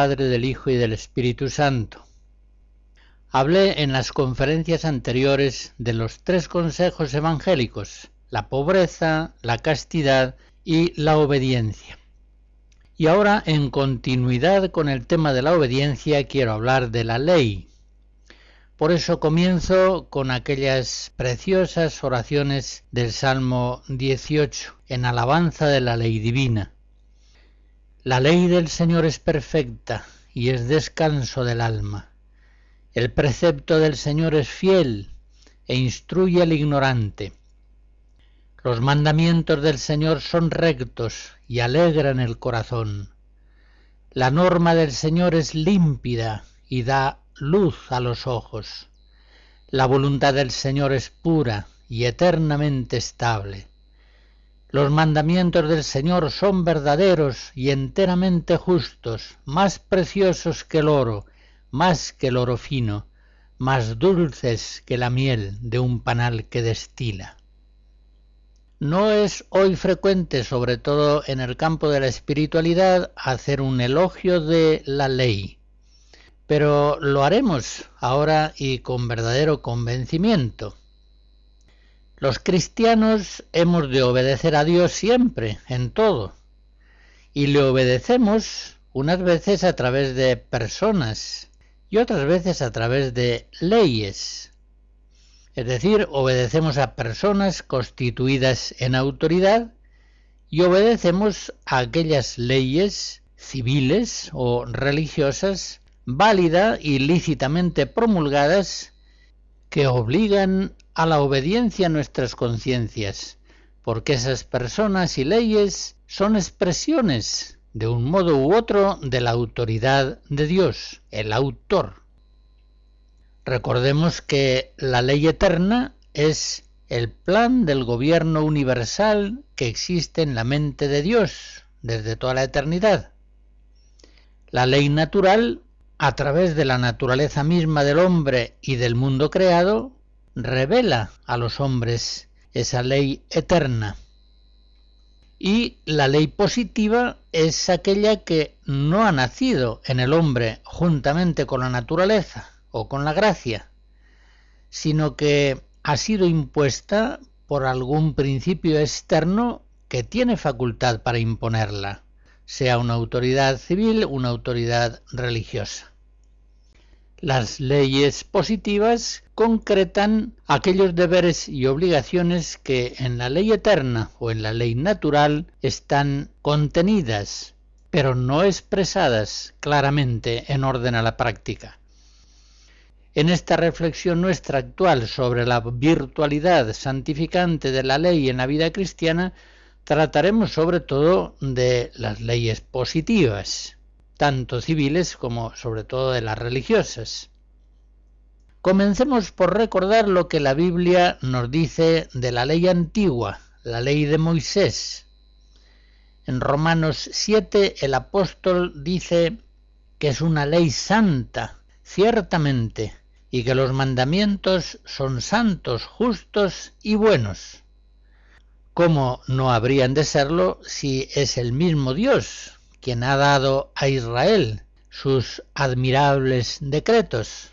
Padre, del Hijo y del Espíritu Santo. Hablé en las conferencias anteriores de los tres consejos evangélicos, la pobreza, la castidad y la obediencia. Y ahora, en continuidad con el tema de la obediencia, quiero hablar de la ley. Por eso comienzo con aquellas preciosas oraciones del Salmo 18, en alabanza de la ley divina. La ley del Señor es perfecta y es descanso del alma. El precepto del Señor es fiel e instruye al ignorante. Los mandamientos del Señor son rectos y alegran el corazón. La norma del Señor es límpida y da luz a los ojos. La voluntad del Señor es pura y eternamente estable. Los mandamientos del Señor son verdaderos y enteramente justos, más preciosos que el oro, más que el oro fino, más dulces que la miel de un panal que destila. No es hoy frecuente, sobre todo en el campo de la espiritualidad, hacer un elogio de la ley, pero lo haremos ahora y con verdadero convencimiento. Los cristianos hemos de obedecer a Dios siempre, en todo, y le obedecemos unas veces a través de personas y otras veces a través de leyes. Es decir, obedecemos a personas constituidas en autoridad y obedecemos a aquellas leyes civiles o religiosas válidas y lícitamente promulgadas que obligan a la obediencia a nuestras conciencias, porque esas personas y leyes son expresiones, de un modo u otro, de la autoridad de Dios, el autor. Recordemos que la ley eterna es el plan del gobierno universal que existe en la mente de Dios desde toda la eternidad. La ley natural, a través de la naturaleza misma del hombre y del mundo creado, revela a los hombres esa ley eterna. Y la ley positiva es aquella que no ha nacido en el hombre juntamente con la naturaleza o con la gracia, sino que ha sido impuesta por algún principio externo que tiene facultad para imponerla, sea una autoridad civil, una autoridad religiosa. Las leyes positivas concretan aquellos deberes y obligaciones que en la ley eterna o en la ley natural están contenidas, pero no expresadas claramente en orden a la práctica. En esta reflexión nuestra actual sobre la virtualidad santificante de la ley en la vida cristiana, trataremos sobre todo de las leyes positivas tanto civiles como sobre todo de las religiosas. Comencemos por recordar lo que la Biblia nos dice de la ley antigua, la ley de Moisés. En Romanos 7 el apóstol dice que es una ley santa, ciertamente, y que los mandamientos son santos, justos y buenos. ¿Cómo no habrían de serlo si es el mismo Dios quien ha dado a Israel sus admirables decretos.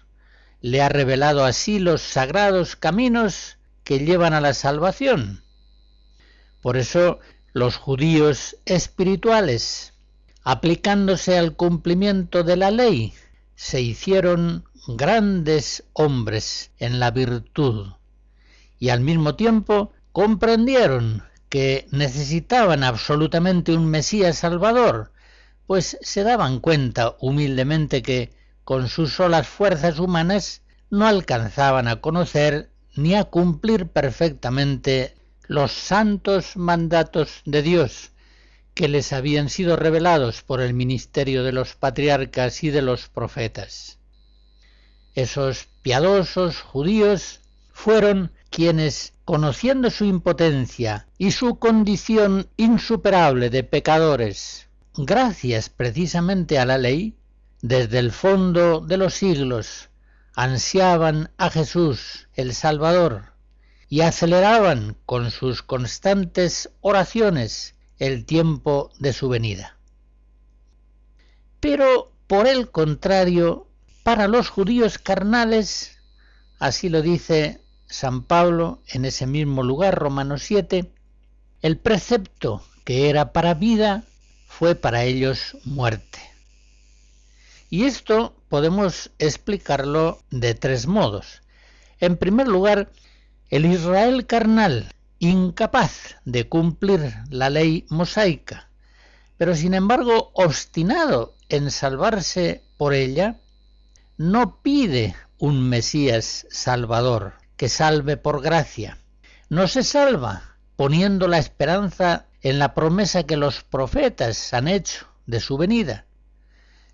Le ha revelado así los sagrados caminos que llevan a la salvación. Por eso los judíos espirituales, aplicándose al cumplimiento de la ley, se hicieron grandes hombres en la virtud y al mismo tiempo comprendieron que necesitaban absolutamente un Mesías Salvador, pues se daban cuenta humildemente que con sus solas fuerzas humanas no alcanzaban a conocer ni a cumplir perfectamente los santos mandatos de Dios, que les habían sido revelados por el ministerio de los patriarcas y de los profetas. Esos piadosos judíos fueron quienes, conociendo su impotencia y su condición insuperable de pecadores, gracias precisamente a la ley, desde el fondo de los siglos ansiaban a Jesús el Salvador y aceleraban con sus constantes oraciones el tiempo de su venida. Pero, por el contrario, para los judíos carnales, así lo dice San Pablo en ese mismo lugar, Romanos 7, el precepto que era para vida fue para ellos muerte. Y esto podemos explicarlo de tres modos. En primer lugar, el Israel carnal, incapaz de cumplir la ley mosaica, pero sin embargo obstinado en salvarse por ella, no pide un Mesías salvador que salve por gracia. No se salva poniendo la esperanza en la promesa que los profetas han hecho de su venida,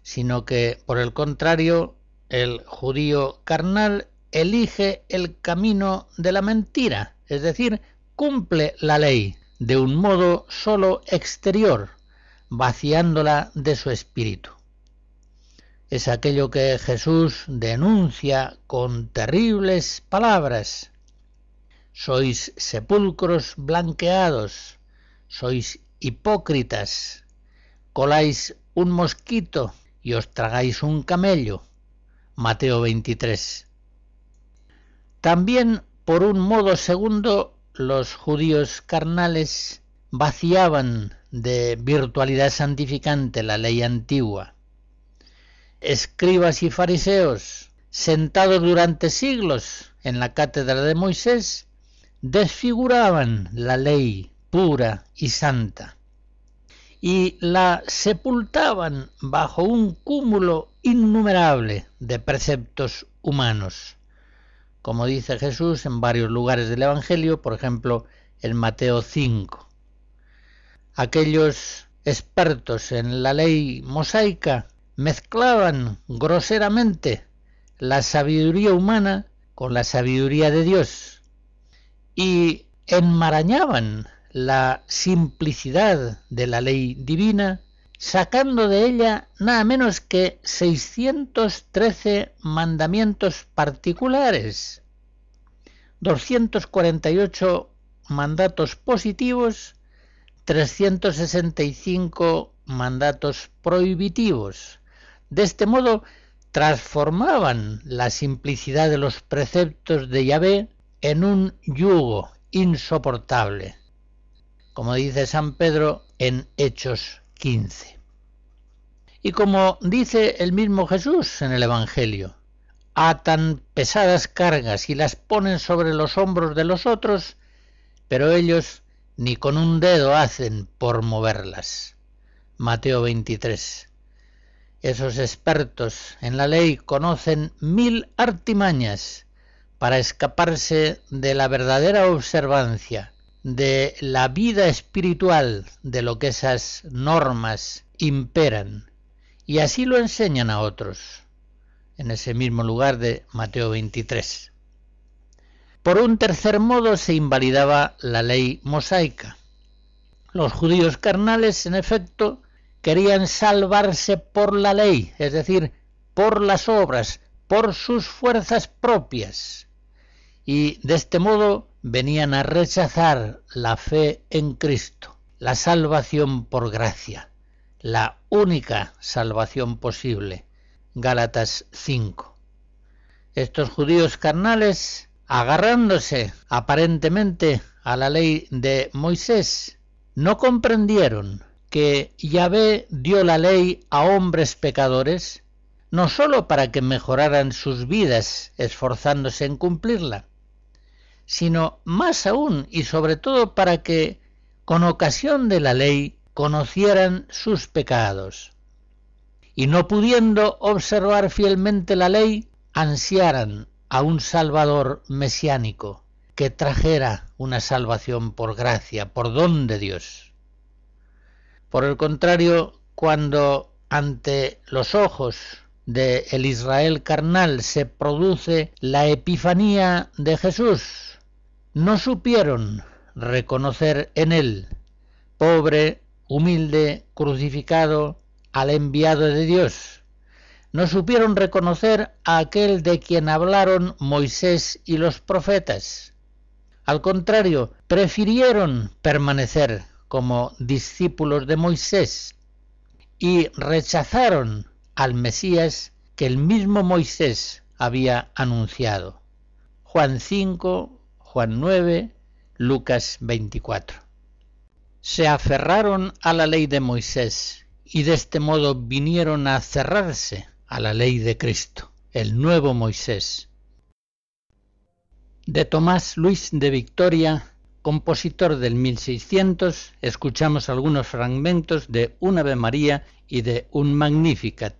sino que, por el contrario, el judío carnal elige el camino de la mentira, es decir, cumple la ley de un modo sólo exterior, vaciándola de su espíritu. Es aquello que Jesús denuncia con terribles palabras. Sois sepulcros blanqueados, sois hipócritas, coláis un mosquito y os tragáis un camello. Mateo 23. También, por un modo segundo, los judíos carnales vaciaban de virtualidad santificante la ley antigua. Escribas y fariseos, sentados durante siglos en la cátedra de Moisés, desfiguraban la ley pura y santa y la sepultaban bajo un cúmulo innumerable de preceptos humanos, como dice Jesús en varios lugares del Evangelio, por ejemplo en Mateo 5. Aquellos expertos en la ley mosaica mezclaban groseramente la sabiduría humana con la sabiduría de Dios y enmarañaban la simplicidad de la ley divina, sacando de ella nada menos que 613 mandamientos particulares, 248 mandatos positivos, 365 mandatos prohibitivos. De este modo, transformaban la simplicidad de los preceptos de Yahvé en un yugo insoportable como dice San Pedro en Hechos 15. Y como dice el mismo Jesús en el Evangelio, atan pesadas cargas y las ponen sobre los hombros de los otros, pero ellos ni con un dedo hacen por moverlas. Mateo 23. Esos expertos en la ley conocen mil artimañas para escaparse de la verdadera observancia de la vida espiritual de lo que esas normas imperan y así lo enseñan a otros en ese mismo lugar de Mateo 23. Por un tercer modo se invalidaba la ley mosaica. Los judíos carnales, en efecto, querían salvarse por la ley, es decir, por las obras, por sus fuerzas propias, y de este modo venían a rechazar la fe en Cristo, la salvación por gracia, la única salvación posible. Gálatas 5. Estos judíos carnales, agarrándose aparentemente a la ley de Moisés, no comprendieron que Yahvé dio la ley a hombres pecadores, no sólo para que mejoraran sus vidas esforzándose en cumplirla, sino más aún y sobre todo para que, con ocasión de la ley, conocieran sus pecados, y no pudiendo observar fielmente la ley, ansiaran a un Salvador mesiánico que trajera una salvación por gracia, por don de Dios. Por el contrario, cuando ante los ojos de el Israel carnal se produce la epifanía de Jesús, no supieron reconocer en él, pobre, humilde, crucificado, al enviado de Dios. No supieron reconocer a aquel de quien hablaron Moisés y los profetas. Al contrario, prefirieron permanecer como discípulos de Moisés y rechazaron al Mesías que el mismo Moisés había anunciado. Juan 5, Juan 9, Lucas 24. Se aferraron a la ley de Moisés y de este modo vinieron a cerrarse a la ley de Cristo, el nuevo Moisés. De Tomás Luis de Victoria, compositor del 1600, escuchamos algunos fragmentos de un Ave María y de un Magnificat.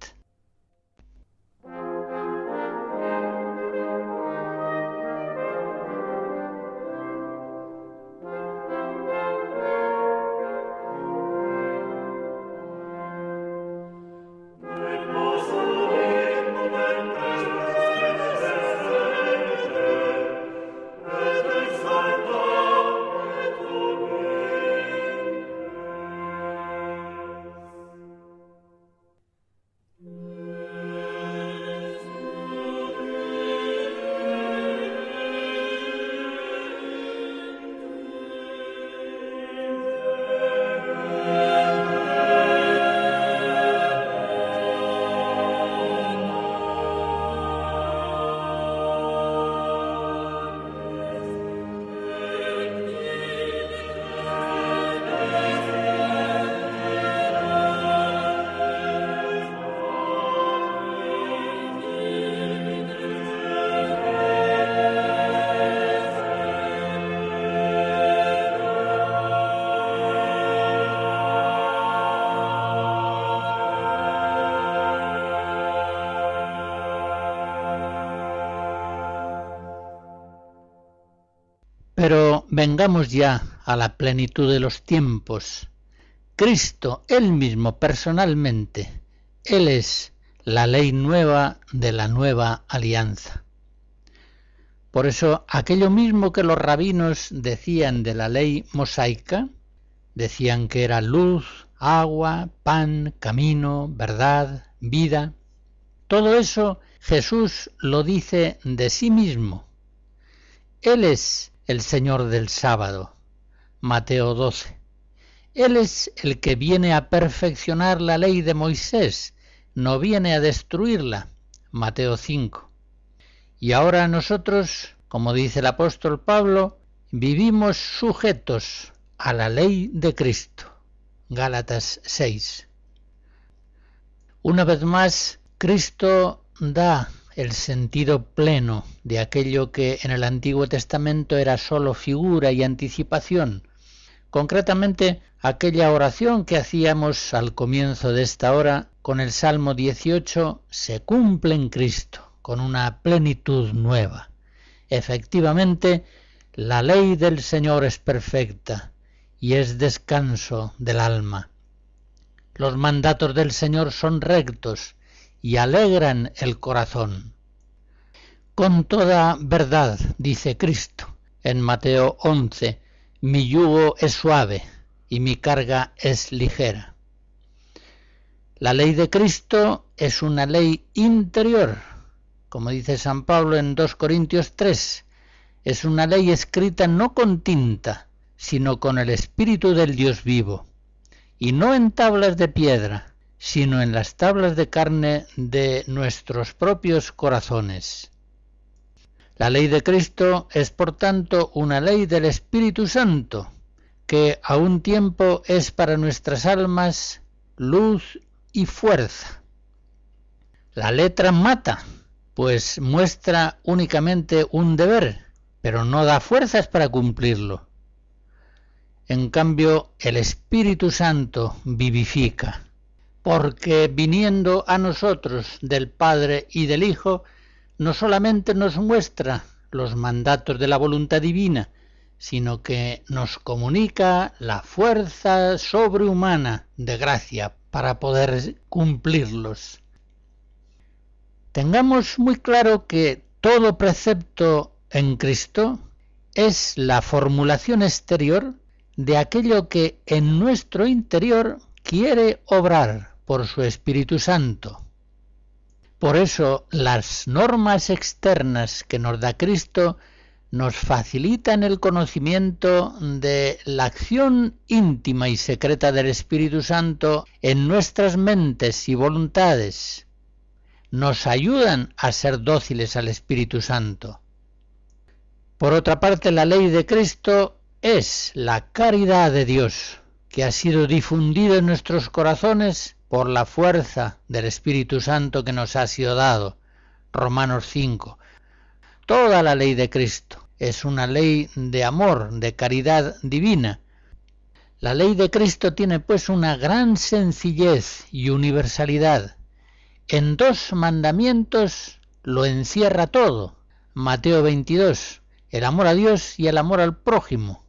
Pero vengamos ya a la plenitud de los tiempos. Cristo, Él mismo personalmente, Él es la ley nueva de la nueva alianza. Por eso, aquello mismo que los rabinos decían de la ley mosaica, decían que era luz, agua, pan, camino, verdad, vida, todo eso Jesús lo dice de sí mismo. Él es el Señor del sábado. Mateo 12. Él es el que viene a perfeccionar la ley de Moisés, no viene a destruirla. Mateo 5. Y ahora nosotros, como dice el apóstol Pablo, vivimos sujetos a la ley de Cristo. Gálatas 6. Una vez más, Cristo da el sentido pleno de aquello que en el Antiguo Testamento era sólo figura y anticipación, concretamente aquella oración que hacíamos al comienzo de esta hora con el Salmo 18, se cumple en Cristo, con una plenitud nueva. Efectivamente, la ley del Señor es perfecta y es descanso del alma. Los mandatos del Señor son rectos y alegran el corazón. Con toda verdad, dice Cristo en Mateo 11, mi yugo es suave y mi carga es ligera. La ley de Cristo es una ley interior, como dice San Pablo en 2 Corintios 3, es una ley escrita no con tinta, sino con el Espíritu del Dios vivo, y no en tablas de piedra, sino en las tablas de carne de nuestros propios corazones. La ley de Cristo es por tanto una ley del Espíritu Santo, que a un tiempo es para nuestras almas luz y fuerza. La letra mata, pues muestra únicamente un deber, pero no da fuerzas para cumplirlo. En cambio, el Espíritu Santo vivifica porque viniendo a nosotros del Padre y del Hijo, no solamente nos muestra los mandatos de la voluntad divina, sino que nos comunica la fuerza sobrehumana de gracia para poder cumplirlos. Tengamos muy claro que todo precepto en Cristo es la formulación exterior de aquello que en nuestro interior quiere obrar por su Espíritu Santo. Por eso las normas externas que nos da Cristo nos facilitan el conocimiento de la acción íntima y secreta del Espíritu Santo en nuestras mentes y voluntades. Nos ayudan a ser dóciles al Espíritu Santo. Por otra parte, la ley de Cristo es la caridad de Dios, que ha sido difundida en nuestros corazones por la fuerza del Espíritu Santo que nos ha sido dado. Romanos 5. Toda la ley de Cristo es una ley de amor, de caridad divina. La ley de Cristo tiene pues una gran sencillez y universalidad. En dos mandamientos lo encierra todo. Mateo 22, el amor a Dios y el amor al prójimo.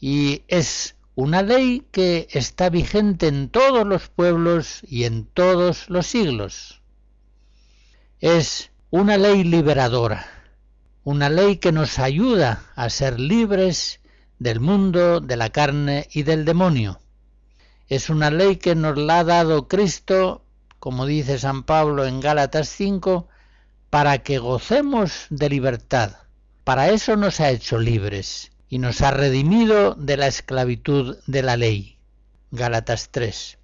Y es una ley que está vigente en todos los pueblos y en todos los siglos. Es una ley liberadora una ley que nos ayuda a ser libres del mundo, de la carne y del demonio. Es una ley que nos la ha dado Cristo, como dice San Pablo en Gálatas 5, para que gocemos de libertad. Para eso nos ha hecho libres y nos ha redimido de la esclavitud de la ley. Gálatas 3.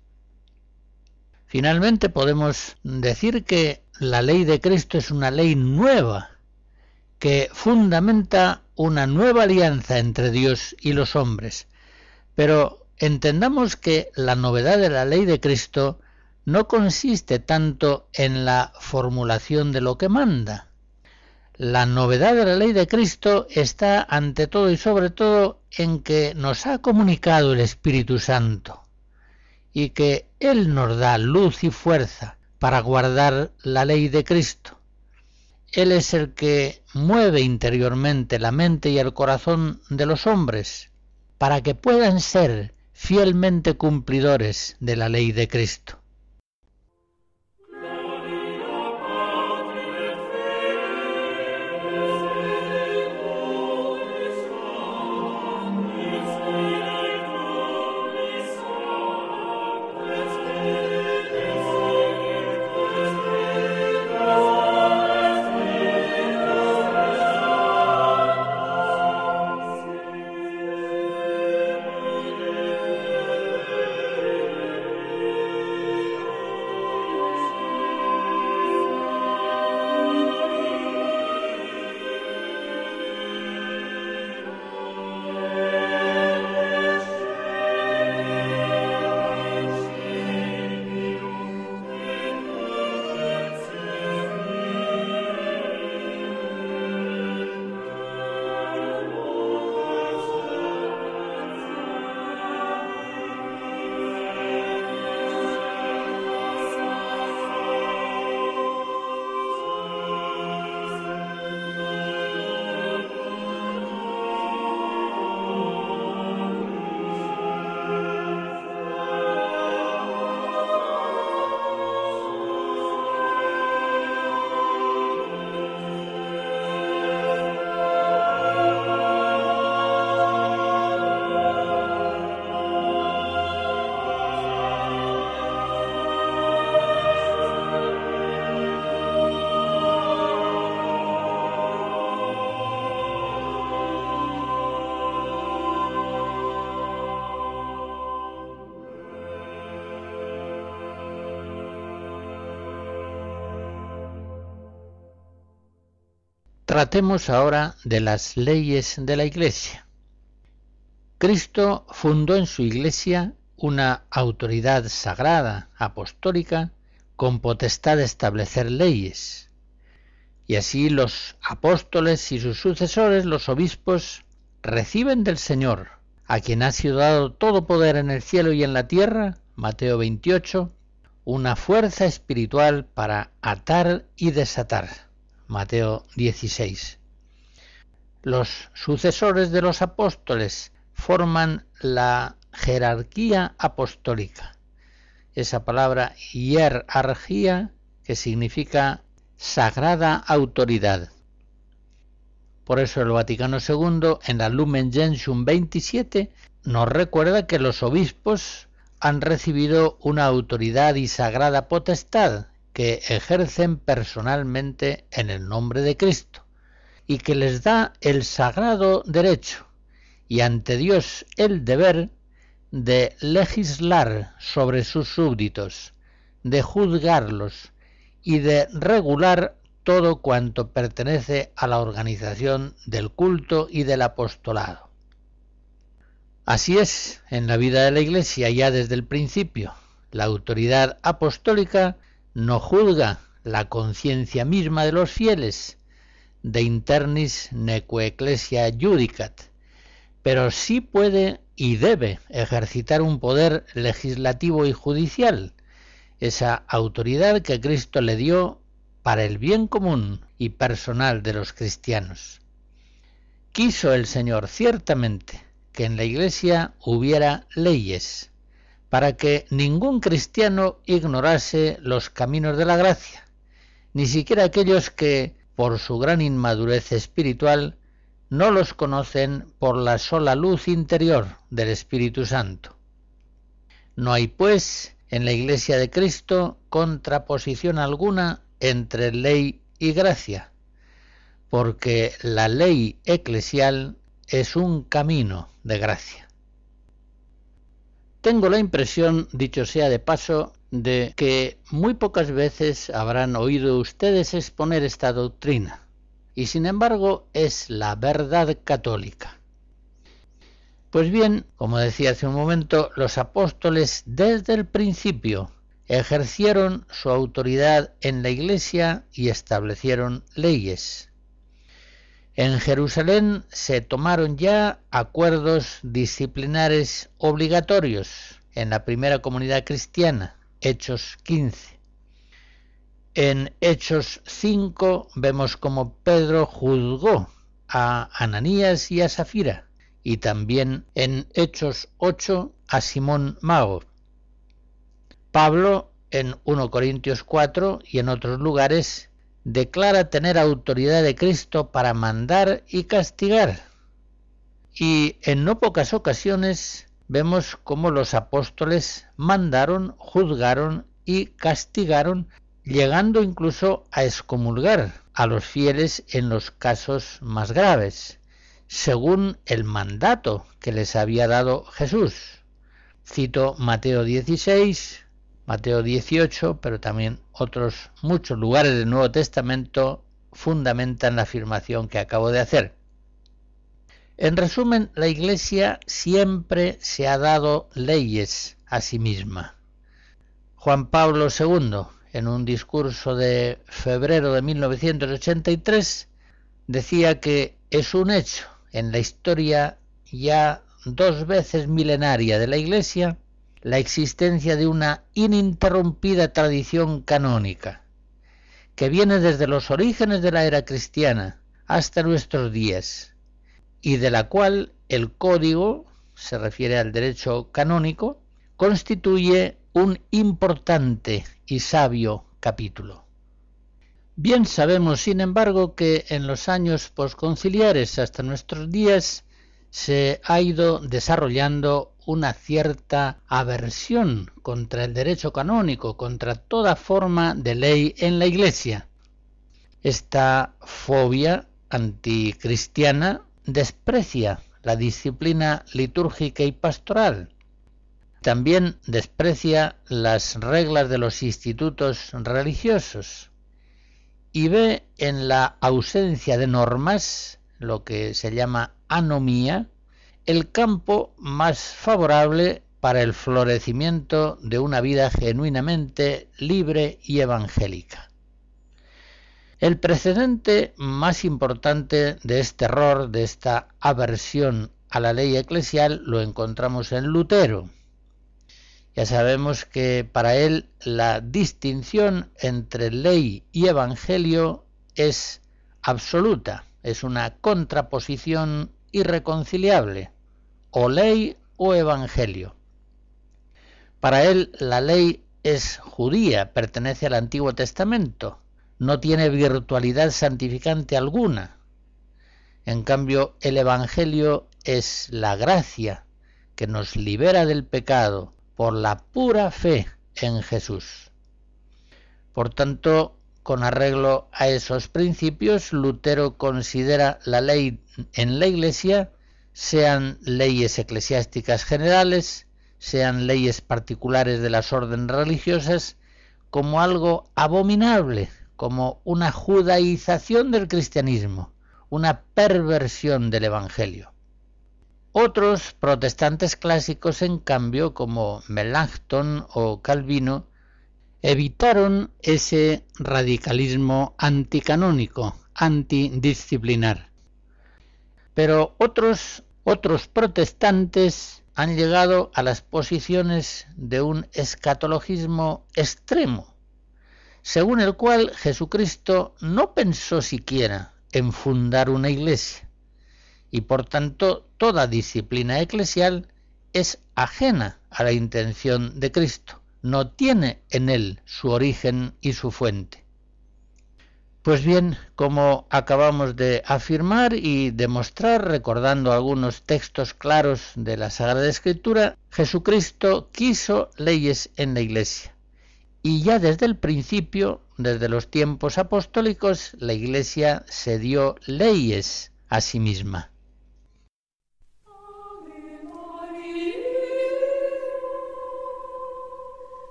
Finalmente podemos decir que la ley de Cristo es una ley nueva, que fundamenta una nueva alianza entre Dios y los hombres. Pero entendamos que la novedad de la ley de Cristo no consiste tanto en la formulación de lo que manda. La novedad de la ley de Cristo está ante todo y sobre todo en que nos ha comunicado el Espíritu Santo y que Él nos da luz y fuerza para guardar la ley de Cristo. Él es el que mueve interiormente la mente y el corazón de los hombres para que puedan ser fielmente cumplidores de la ley de Cristo. Tratemos ahora de las leyes de la Iglesia. Cristo fundó en su Iglesia una autoridad sagrada, apostólica, con potestad de establecer leyes. Y así los apóstoles y sus sucesores, los obispos, reciben del Señor, a quien ha sido dado todo poder en el cielo y en la tierra, Mateo 28, una fuerza espiritual para atar y desatar. Mateo 16. los sucesores de los apóstoles forman la jerarquía apostólica. Esa palabra hierarquía que significa sagrada autoridad. Por eso el Vaticano II en la Lumen Gentium 27 nos recuerda que los obispos han recibido una autoridad y sagrada potestad que ejercen personalmente en el nombre de Cristo y que les da el sagrado derecho y ante Dios el deber de legislar sobre sus súbditos, de juzgarlos y de regular todo cuanto pertenece a la organización del culto y del apostolado. Así es en la vida de la Iglesia ya desde el principio. La autoridad apostólica no juzga la conciencia misma de los fieles, de internis neque ecclesia judicat, pero sí puede y debe ejercitar un poder legislativo y judicial, esa autoridad que Cristo le dio para el bien común y personal de los cristianos. Quiso el Señor ciertamente que en la Iglesia hubiera leyes, para que ningún cristiano ignorase los caminos de la gracia, ni siquiera aquellos que, por su gran inmadurez espiritual, no los conocen por la sola luz interior del Espíritu Santo. No hay, pues, en la Iglesia de Cristo contraposición alguna entre ley y gracia, porque la ley eclesial es un camino de gracia. Tengo la impresión, dicho sea de paso, de que muy pocas veces habrán oído ustedes exponer esta doctrina, y sin embargo es la verdad católica. Pues bien, como decía hace un momento, los apóstoles desde el principio ejercieron su autoridad en la Iglesia y establecieron leyes. En Jerusalén se tomaron ya acuerdos disciplinares obligatorios en la primera comunidad cristiana, Hechos 15. En Hechos 5 vemos como Pedro juzgó a Ananías y a Safira, y también en Hechos 8 a Simón Mago. Pablo en 1 Corintios 4 y en otros lugares declara tener autoridad de Cristo para mandar y castigar. Y en no pocas ocasiones vemos cómo los apóstoles mandaron, juzgaron y castigaron llegando incluso a excomulgar a los fieles en los casos más graves, según el mandato que les había dado Jesús. Cito Mateo 16, Mateo 18, pero también otros muchos lugares del Nuevo Testamento fundamentan la afirmación que acabo de hacer. En resumen, la Iglesia siempre se ha dado leyes a sí misma. Juan Pablo II, en un discurso de febrero de 1983, decía que es un hecho en la historia ya dos veces milenaria de la Iglesia la existencia de una ininterrumpida tradición canónica, que viene desde los orígenes de la era cristiana hasta nuestros días, y de la cual el código, se refiere al derecho canónico, constituye un importante y sabio capítulo. Bien sabemos, sin embargo, que en los años posconciliares hasta nuestros días se ha ido desarrollando una cierta aversión contra el derecho canónico, contra toda forma de ley en la Iglesia. Esta fobia anticristiana desprecia la disciplina litúrgica y pastoral, también desprecia las reglas de los institutos religiosos y ve en la ausencia de normas, lo que se llama anomía, el campo más favorable para el florecimiento de una vida genuinamente libre y evangélica. El precedente más importante de este error, de esta aversión a la ley eclesial, lo encontramos en Lutero, ya sabemos que para él la distinción entre ley y evangelio es absoluta. es una contraposición irreconciliable, o ley o evangelio. Para él la ley es judía, pertenece al Antiguo Testamento, no tiene virtualidad santificante alguna. En cambio, el Evangelio es la gracia que nos libera del pecado por la pura fe en Jesús. Por tanto, con arreglo a esos principios, Lutero considera la ley en la Iglesia, sean leyes eclesiásticas generales, sean leyes particulares de las órdenes religiosas, como algo abominable, como una judaización del cristianismo, una perversión del Evangelio. Otros protestantes clásicos, en cambio, como Melanchthon o Calvino, evitaron ese radicalismo anticanónico, antidisciplinar. Pero otros, otros protestantes han llegado a las posiciones de un escatologismo extremo, según el cual Jesucristo no pensó siquiera en fundar una iglesia, y por tanto toda disciplina eclesial es ajena a la intención de Cristo, no tiene en él su origen y su fuente. Pues bien, como acabamos de afirmar y demostrar recordando algunos textos claros de la Sagrada Escritura, Jesucristo quiso leyes en la Iglesia. Y ya desde el principio, desde los tiempos apostólicos, la Iglesia se dio leyes a sí misma.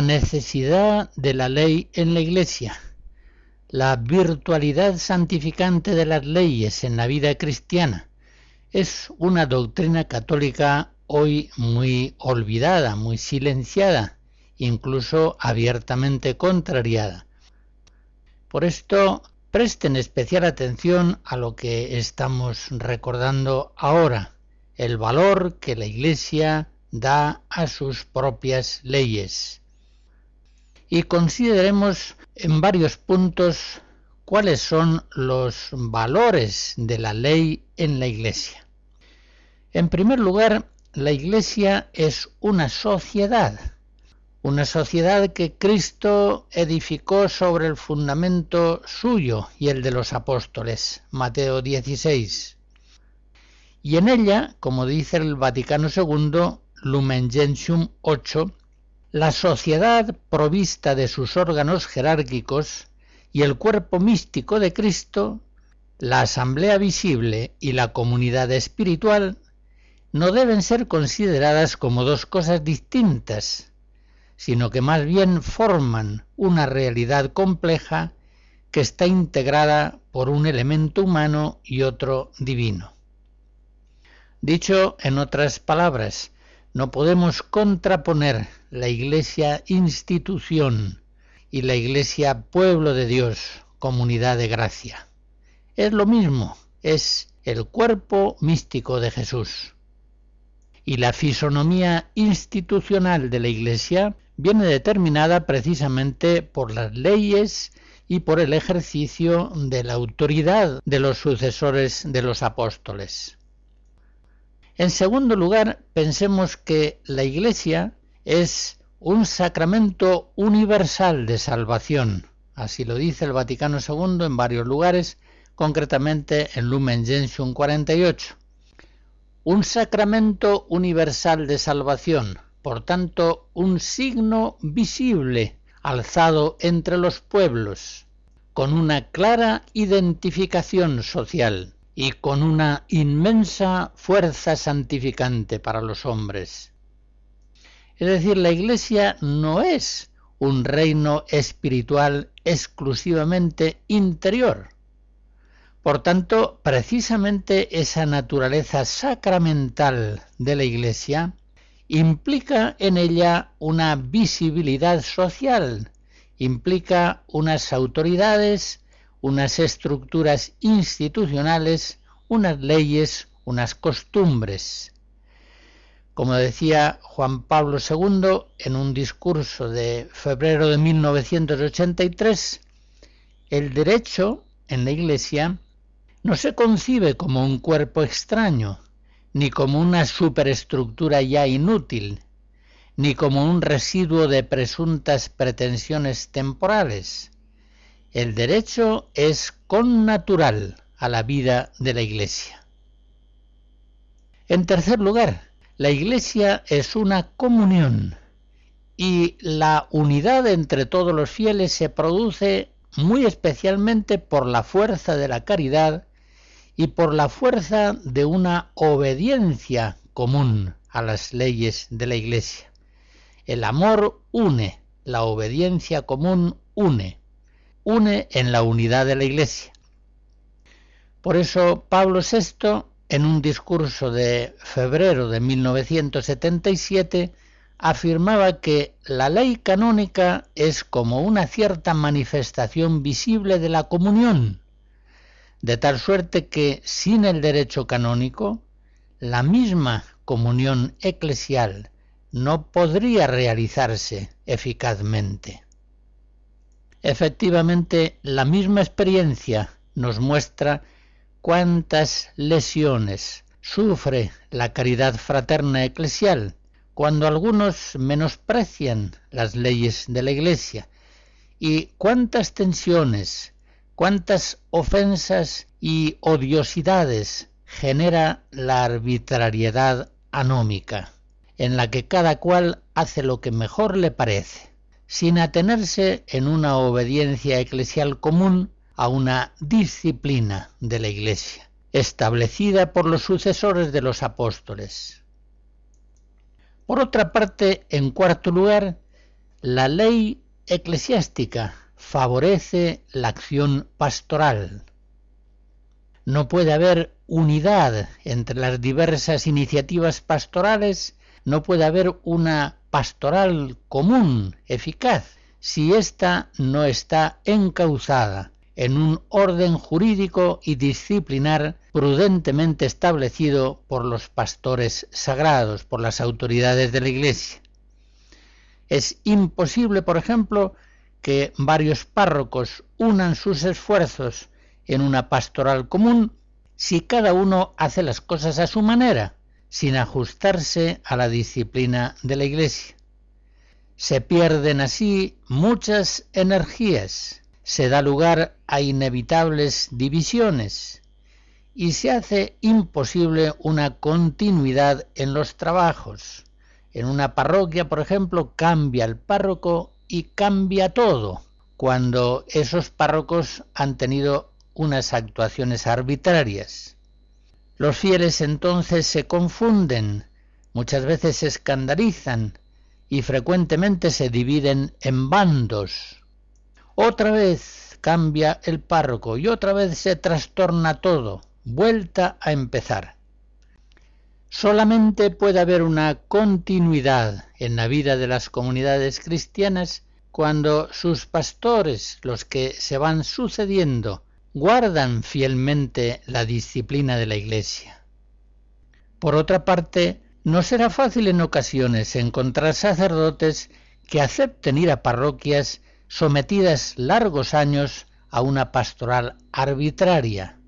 La necesidad de la ley en la Iglesia, la virtualidad santificante de las leyes en la vida cristiana, es una doctrina católica hoy muy olvidada, muy silenciada, incluso abiertamente contrariada. Por esto, presten especial atención a lo que estamos recordando ahora, el valor que la Iglesia da a sus propias leyes y consideremos en varios puntos cuáles son los valores de la ley en la Iglesia. En primer lugar, la Iglesia es una sociedad, una sociedad que Cristo edificó sobre el fundamento suyo y el de los apóstoles, Mateo 16. Y en ella, como dice el Vaticano II, Lumen Gentium 8, la sociedad provista de sus órganos jerárquicos y el cuerpo místico de Cristo, la asamblea visible y la comunidad espiritual, no deben ser consideradas como dos cosas distintas, sino que más bien forman una realidad compleja que está integrada por un elemento humano y otro divino. Dicho en otras palabras, no podemos contraponer la Iglesia institución y la Iglesia pueblo de Dios, comunidad de gracia. Es lo mismo, es el cuerpo místico de Jesús. Y la fisonomía institucional de la Iglesia viene determinada precisamente por las leyes y por el ejercicio de la autoridad de los sucesores de los apóstoles. En segundo lugar, pensemos que la Iglesia es un sacramento universal de salvación. Así lo dice el Vaticano II en varios lugares, concretamente en Lumen Gentium 48. Un sacramento universal de salvación, por tanto, un signo visible alzado entre los pueblos, con una clara identificación social y con una inmensa fuerza santificante para los hombres. Es decir, la Iglesia no es un reino espiritual exclusivamente interior. Por tanto, precisamente esa naturaleza sacramental de la Iglesia implica en ella una visibilidad social, implica unas autoridades unas estructuras institucionales, unas leyes, unas costumbres. Como decía Juan Pablo II en un discurso de febrero de 1983, el derecho en la Iglesia no se concibe como un cuerpo extraño, ni como una superestructura ya inútil, ni como un residuo de presuntas pretensiones temporales, el derecho es connatural a la vida de la Iglesia. En tercer lugar, la Iglesia es una comunión y la unidad entre todos los fieles se produce muy especialmente por la fuerza de la caridad y por la fuerza de una obediencia común a las leyes de la Iglesia. El amor une, la obediencia común une une en la unidad de la Iglesia. Por eso Pablo VI, en un discurso de febrero de 1977, afirmaba que la ley canónica es como una cierta manifestación visible de la comunión, de tal suerte que sin el derecho canónico, la misma comunión eclesial no podría realizarse eficazmente. Efectivamente, la misma experiencia nos muestra cuántas lesiones sufre la caridad fraterna eclesial cuando algunos menosprecian las leyes de la Iglesia y cuántas tensiones, cuántas ofensas y odiosidades genera la arbitrariedad anómica, en la que cada cual hace lo que mejor le parece sin atenerse en una obediencia eclesial común a una disciplina de la Iglesia, establecida por los sucesores de los apóstoles. Por otra parte, en cuarto lugar, la ley eclesiástica favorece la acción pastoral. No puede haber unidad entre las diversas iniciativas pastorales, no puede haber una pastoral común, eficaz, si ésta no está encauzada en un orden jurídico y disciplinar prudentemente establecido por los pastores sagrados, por las autoridades de la Iglesia. Es imposible, por ejemplo, que varios párrocos unan sus esfuerzos en una pastoral común si cada uno hace las cosas a su manera, sin ajustarse a la disciplina de la Iglesia. Se pierden así muchas energías, se da lugar a inevitables divisiones y se hace imposible una continuidad en los trabajos. En una parroquia, por ejemplo, cambia el párroco y cambia todo, cuando esos párrocos han tenido unas actuaciones arbitrarias. Los fieles entonces se confunden, muchas veces se escandalizan y frecuentemente se dividen en bandos. Otra vez cambia el párroco y otra vez se trastorna todo, vuelta a empezar. Solamente puede haber una continuidad en la vida de las comunidades cristianas cuando sus pastores, los que se van sucediendo, guardan fielmente la disciplina de la Iglesia. Por otra parte, no será fácil en ocasiones encontrar sacerdotes que acepten ir a parroquias sometidas largos años a una pastoral arbitraria.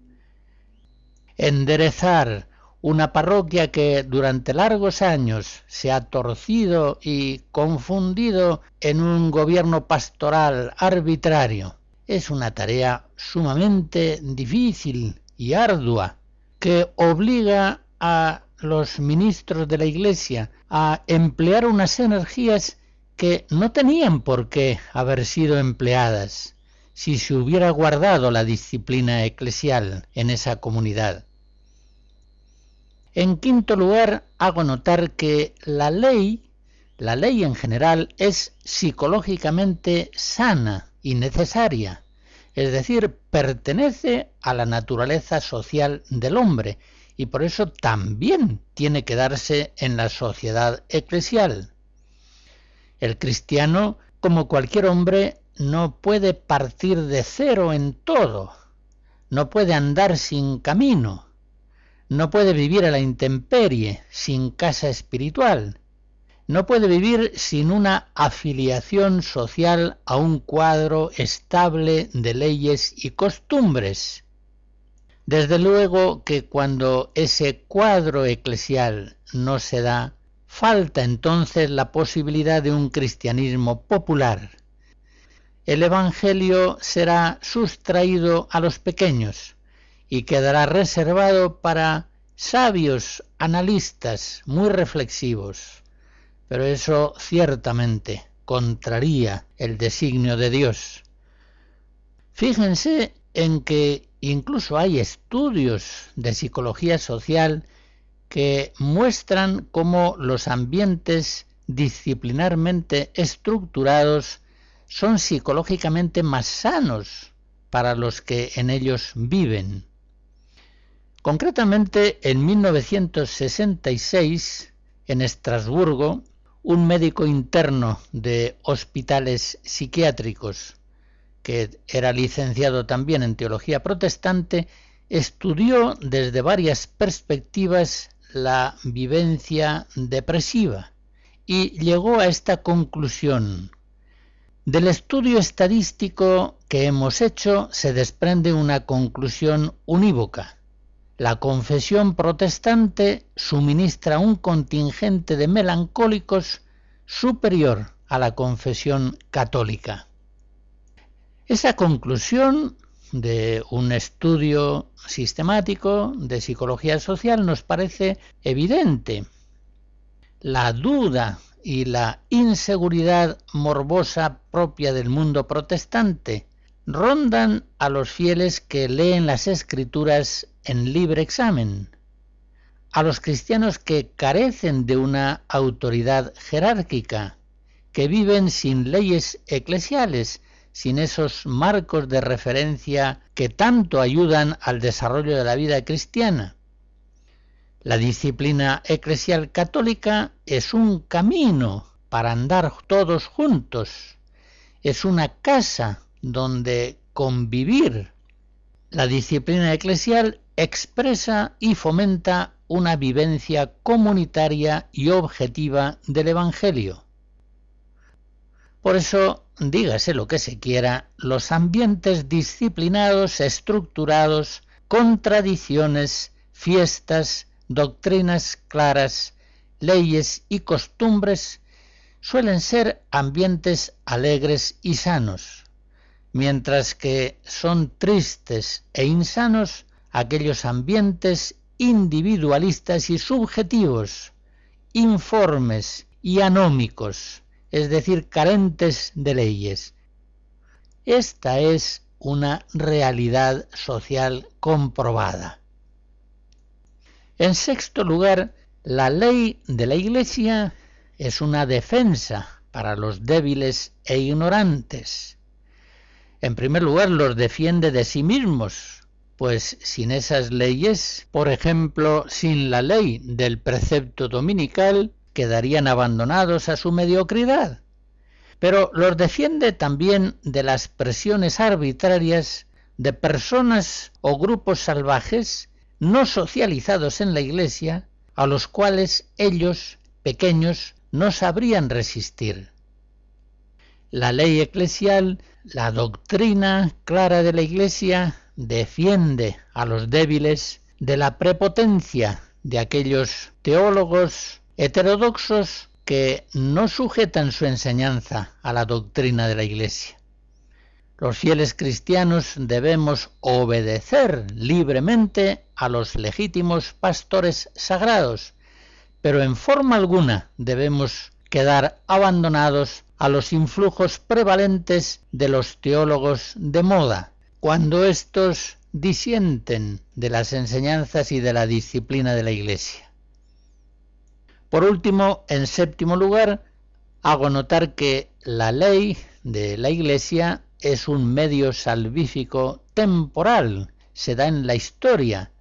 Enderezar una parroquia que durante largos años se ha torcido y confundido en un gobierno pastoral arbitrario es una tarea sumamente difícil y ardua que obliga a los ministros de la Iglesia a emplear unas energías que no tenían por qué haber sido empleadas si se hubiera guardado la disciplina eclesial en esa comunidad. En quinto lugar, hago notar que la ley, la ley en general, es psicológicamente sana y necesaria, es decir, pertenece a la naturaleza social del hombre y por eso también tiene que darse en la sociedad eclesial. El cristiano, como cualquier hombre, no puede partir de cero en todo, no puede andar sin camino, no puede vivir a la intemperie, sin casa espiritual. No puede vivir sin una afiliación social a un cuadro estable de leyes y costumbres. Desde luego que cuando ese cuadro eclesial no se da, falta entonces la posibilidad de un cristianismo popular. El Evangelio será sustraído a los pequeños, y quedará reservado para sabios analistas muy reflexivos. Pero eso ciertamente contraría el designio de Dios. Fíjense en que incluso hay estudios de psicología social que muestran cómo los ambientes disciplinarmente estructurados son psicológicamente más sanos para los que en ellos viven. Concretamente, en 1966, en Estrasburgo, un médico interno de hospitales psiquiátricos, que era licenciado también en teología protestante, estudió desde varias perspectivas la vivencia depresiva y llegó a esta conclusión. Del estudio estadístico que hemos hecho se desprende una conclusión unívoca la confesión protestante suministra un contingente de melancólicos superior a la confesión católica. Esa conclusión de un estudio sistemático de psicología social nos parece evidente. La duda y la inseguridad morbosa propia del mundo protestante rondan a los fieles que leen las escrituras en libre examen, a los cristianos que carecen de una autoridad jerárquica, que viven sin leyes eclesiales, sin esos marcos de referencia que tanto ayudan al desarrollo de la vida cristiana. La disciplina eclesial católica es un camino para andar todos juntos, es una casa donde convivir. La disciplina eclesial expresa y fomenta una vivencia comunitaria y objetiva del Evangelio. Por eso, dígase lo que se quiera, los ambientes disciplinados, estructurados, con tradiciones, fiestas, doctrinas claras, leyes y costumbres, suelen ser ambientes alegres y sanos, mientras que son tristes e insanos aquellos ambientes individualistas y subjetivos, informes y anómicos, es decir, carentes de leyes. Esta es una realidad social comprobada. En sexto lugar, la ley de la Iglesia es una defensa para los débiles e ignorantes. En primer lugar, los defiende de sí mismos, pues sin esas leyes, por ejemplo, sin la ley del precepto dominical, quedarían abandonados a su mediocridad. Pero los defiende también de las presiones arbitrarias de personas o grupos salvajes no socializados en la Iglesia, a los cuales ellos, pequeños, no sabrían resistir. La ley eclesial, la doctrina clara de la Iglesia, defiende a los débiles de la prepotencia de aquellos teólogos heterodoxos que no sujetan su enseñanza a la doctrina de la Iglesia. Los fieles cristianos debemos obedecer libremente a los legítimos pastores sagrados, pero en forma alguna debemos quedar abandonados a los influjos prevalentes de los teólogos de moda, cuando éstos disienten de las enseñanzas y de la disciplina de la Iglesia. Por último, en séptimo lugar, hago notar que la ley de la Iglesia es un medio salvífico temporal, se da en la historia,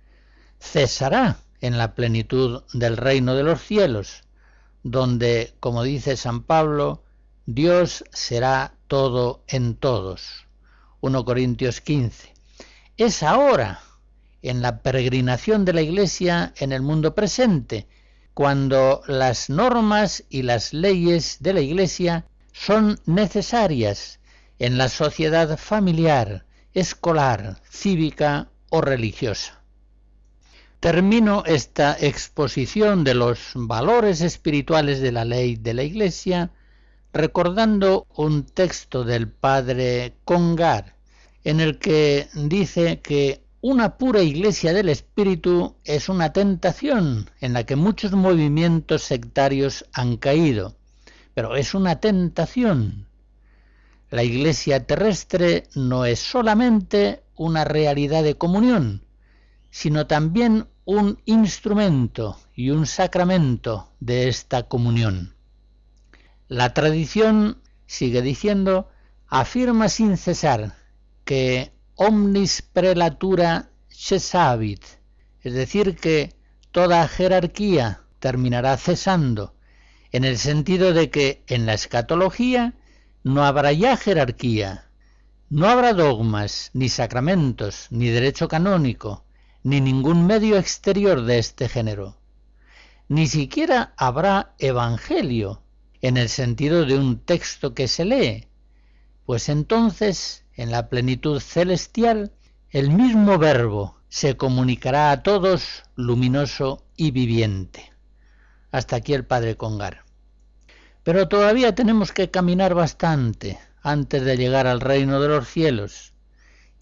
cesará en la plenitud del reino de los cielos, donde, como dice San Pablo, Dios será todo en todos. 1 Corintios 15. Es ahora, en la peregrinación de la Iglesia en el mundo presente, cuando las normas y las leyes de la Iglesia son necesarias en la sociedad familiar, escolar, cívica o religiosa. Termino esta exposición de los valores espirituales de la ley de la Iglesia recordando un texto del padre Congar en el que dice que una pura iglesia del espíritu es una tentación en la que muchos movimientos sectarios han caído, pero es una tentación. La iglesia terrestre no es solamente una realidad de comunión, sino también un instrumento y un sacramento de esta comunión. La tradición, sigue diciendo, afirma sin cesar que omnis prelatura cesavit, es decir, que toda jerarquía terminará cesando, en el sentido de que en la escatología no habrá ya jerarquía, no habrá dogmas, ni sacramentos, ni derecho canónico, ni ningún medio exterior de este género. Ni siquiera habrá evangelio, en el sentido de un texto que se lee, pues entonces, en la plenitud celestial, el mismo verbo se comunicará a todos luminoso y viviente. Hasta aquí el Padre Congar. Pero todavía tenemos que caminar bastante antes de llegar al reino de los cielos.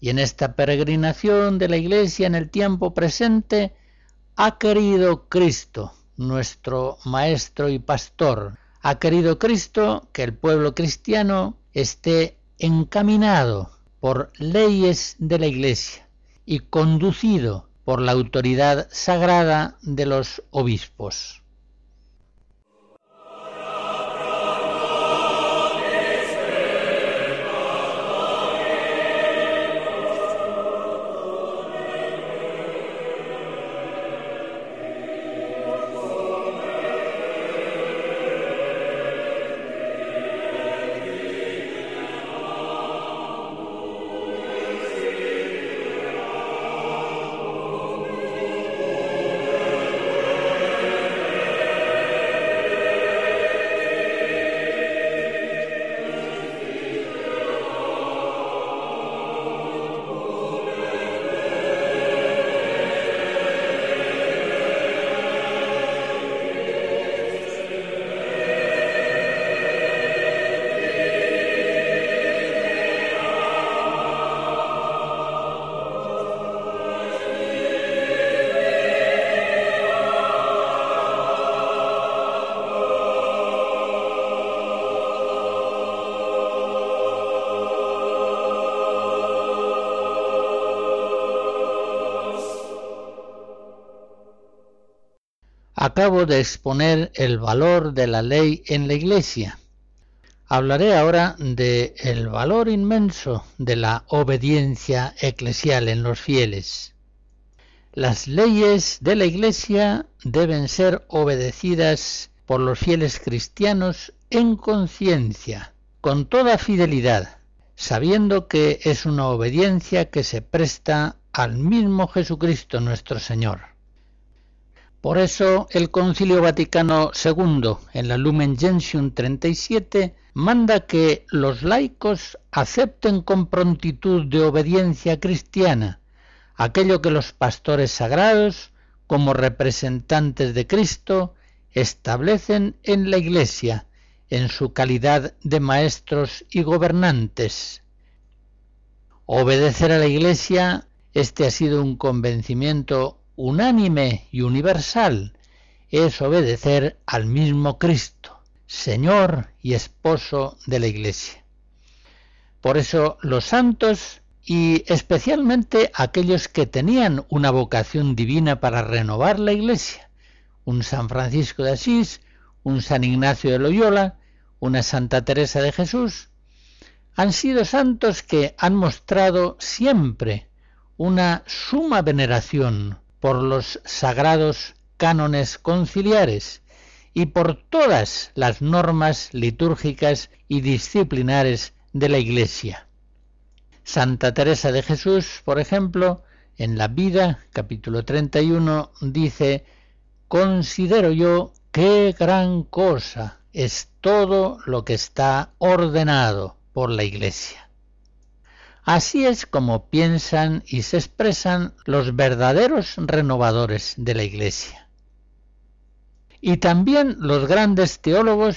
Y en esta peregrinación de la Iglesia en el tiempo presente, ha querido Cristo, nuestro Maestro y Pastor, ha querido Cristo que el pueblo cristiano esté encaminado por leyes de la Iglesia y conducido por la autoridad sagrada de los obispos. Acabo de exponer el valor de la ley en la Iglesia. Hablaré ahora de el valor inmenso de la obediencia eclesial en los fieles. Las leyes de la Iglesia deben ser obedecidas por los fieles cristianos en conciencia, con toda fidelidad, sabiendo que es una obediencia que se presta al mismo Jesucristo nuestro Señor. Por eso el Concilio Vaticano II, en la Lumen Gentium 37, manda que los laicos acepten con prontitud de obediencia cristiana aquello que los pastores sagrados, como representantes de Cristo, establecen en la Iglesia en su calidad de maestros y gobernantes. Obedecer a la Iglesia, este ha sido un convencimiento unánime y universal es obedecer al mismo Cristo, Señor y Esposo de la Iglesia. Por eso los santos, y especialmente aquellos que tenían una vocación divina para renovar la Iglesia, un San Francisco de Asís, un San Ignacio de Loyola, una Santa Teresa de Jesús, han sido santos que han mostrado siempre una suma veneración por los sagrados cánones conciliares y por todas las normas litúrgicas y disciplinares de la Iglesia. Santa Teresa de Jesús, por ejemplo, en la vida, capítulo 31, dice, Considero yo qué gran cosa es todo lo que está ordenado por la Iglesia. Así es como piensan y se expresan los verdaderos renovadores de la Iglesia. Y también los grandes teólogos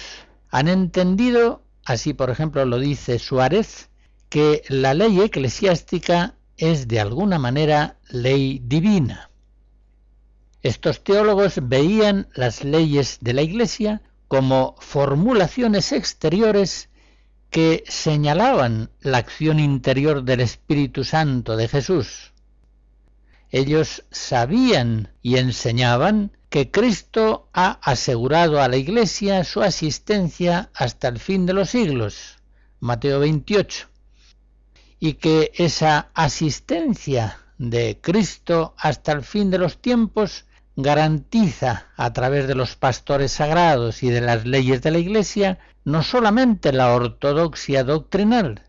han entendido, así por ejemplo lo dice Suárez, que la ley eclesiástica es de alguna manera ley divina. Estos teólogos veían las leyes de la Iglesia como formulaciones exteriores que señalaban la acción interior del Espíritu Santo de Jesús. Ellos sabían y enseñaban que Cristo ha asegurado a la Iglesia su asistencia hasta el fin de los siglos, Mateo 28, y que esa asistencia de Cristo hasta el fin de los tiempos garantiza a través de los pastores sagrados y de las leyes de la Iglesia no solamente la ortodoxia doctrinal,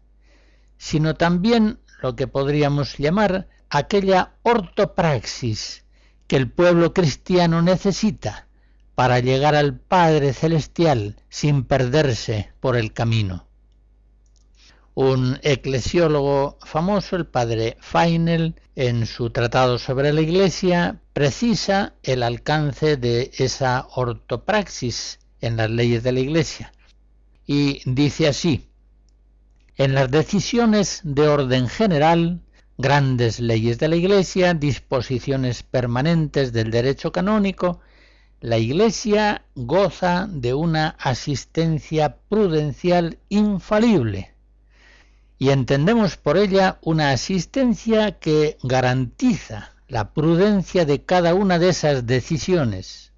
sino también lo que podríamos llamar aquella ortopraxis que el pueblo cristiano necesita para llegar al Padre Celestial sin perderse por el camino. Un eclesiólogo famoso, el padre Feinel, en su tratado sobre la Iglesia, precisa el alcance de esa ortopraxis en las leyes de la Iglesia. Y dice así, en las decisiones de orden general, grandes leyes de la Iglesia, disposiciones permanentes del derecho canónico, la Iglesia goza de una asistencia prudencial infalible y entendemos por ella una asistencia que garantiza la prudencia de cada una de esas decisiones.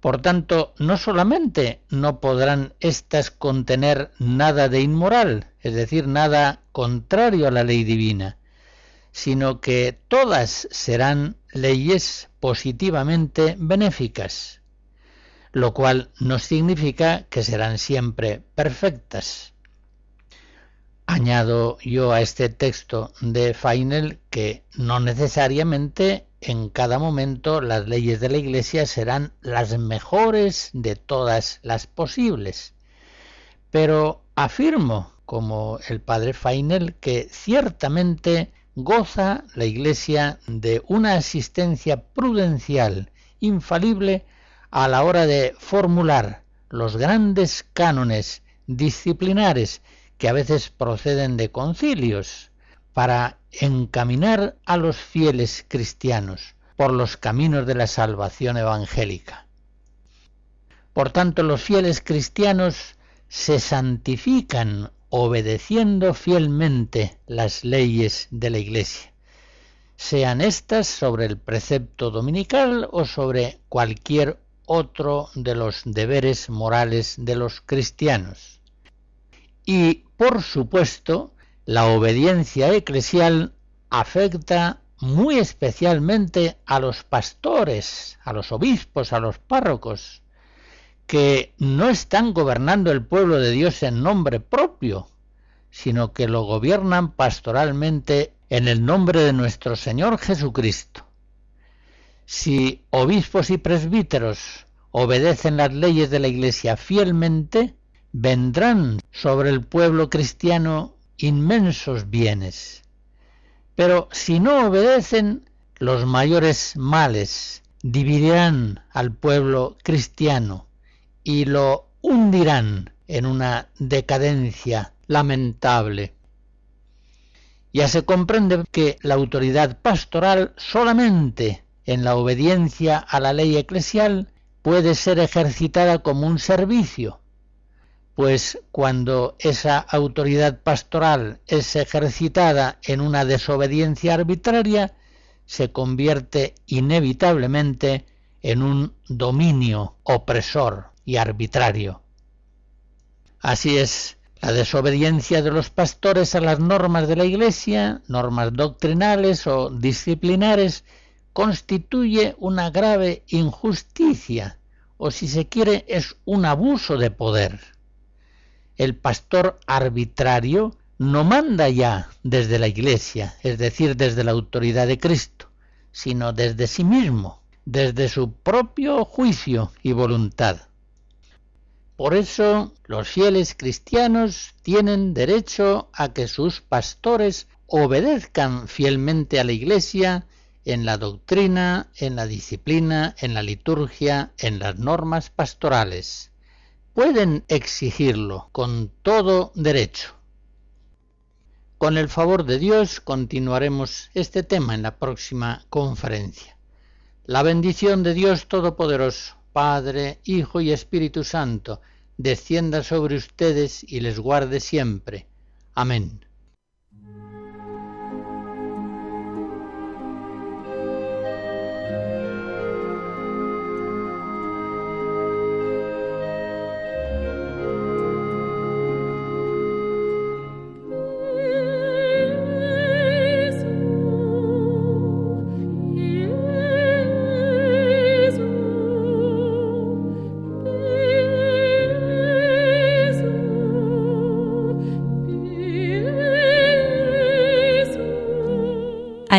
Por tanto, no solamente no podrán éstas contener nada de inmoral, es decir, nada contrario a la ley divina, sino que todas serán leyes positivamente benéficas, lo cual no significa que serán siempre perfectas. Añado yo a este texto de Feinel que no necesariamente en cada momento las leyes de la Iglesia serán las mejores de todas las posibles. Pero afirmo, como el padre Feinel, que ciertamente goza la Iglesia de una asistencia prudencial, infalible, a la hora de formular los grandes cánones disciplinares que a veces proceden de concilios, para encaminar a los fieles cristianos por los caminos de la salvación evangélica. Por tanto, los fieles cristianos se santifican obedeciendo fielmente las leyes de la Iglesia, sean estas sobre el precepto dominical o sobre cualquier otro de los deberes morales de los cristianos. Y, por supuesto, la obediencia eclesial afecta muy especialmente a los pastores, a los obispos, a los párrocos, que no están gobernando el pueblo de Dios en nombre propio, sino que lo gobiernan pastoralmente en el nombre de nuestro Señor Jesucristo. Si obispos y presbíteros obedecen las leyes de la Iglesia fielmente, vendrán sobre el pueblo cristiano inmensos bienes. Pero si no obedecen, los mayores males dividirán al pueblo cristiano y lo hundirán en una decadencia lamentable. Ya se comprende que la autoridad pastoral solamente en la obediencia a la ley eclesial puede ser ejercitada como un servicio, pues cuando esa autoridad pastoral es ejercitada en una desobediencia arbitraria, se convierte inevitablemente en un dominio opresor y arbitrario. Así es, la desobediencia de los pastores a las normas de la Iglesia, normas doctrinales o disciplinares, constituye una grave injusticia, o si se quiere, es un abuso de poder el pastor arbitrario no manda ya desde la Iglesia, es decir, desde la autoridad de Cristo, sino desde sí mismo, desde su propio juicio y voluntad. Por eso los fieles cristianos tienen derecho a que sus pastores obedezcan fielmente a la Iglesia en la doctrina, en la disciplina, en la liturgia, en las normas pastorales pueden exigirlo con todo derecho. Con el favor de Dios continuaremos este tema en la próxima conferencia. La bendición de Dios Todopoderoso, Padre, Hijo y Espíritu Santo, descienda sobre ustedes y les guarde siempre. Amén.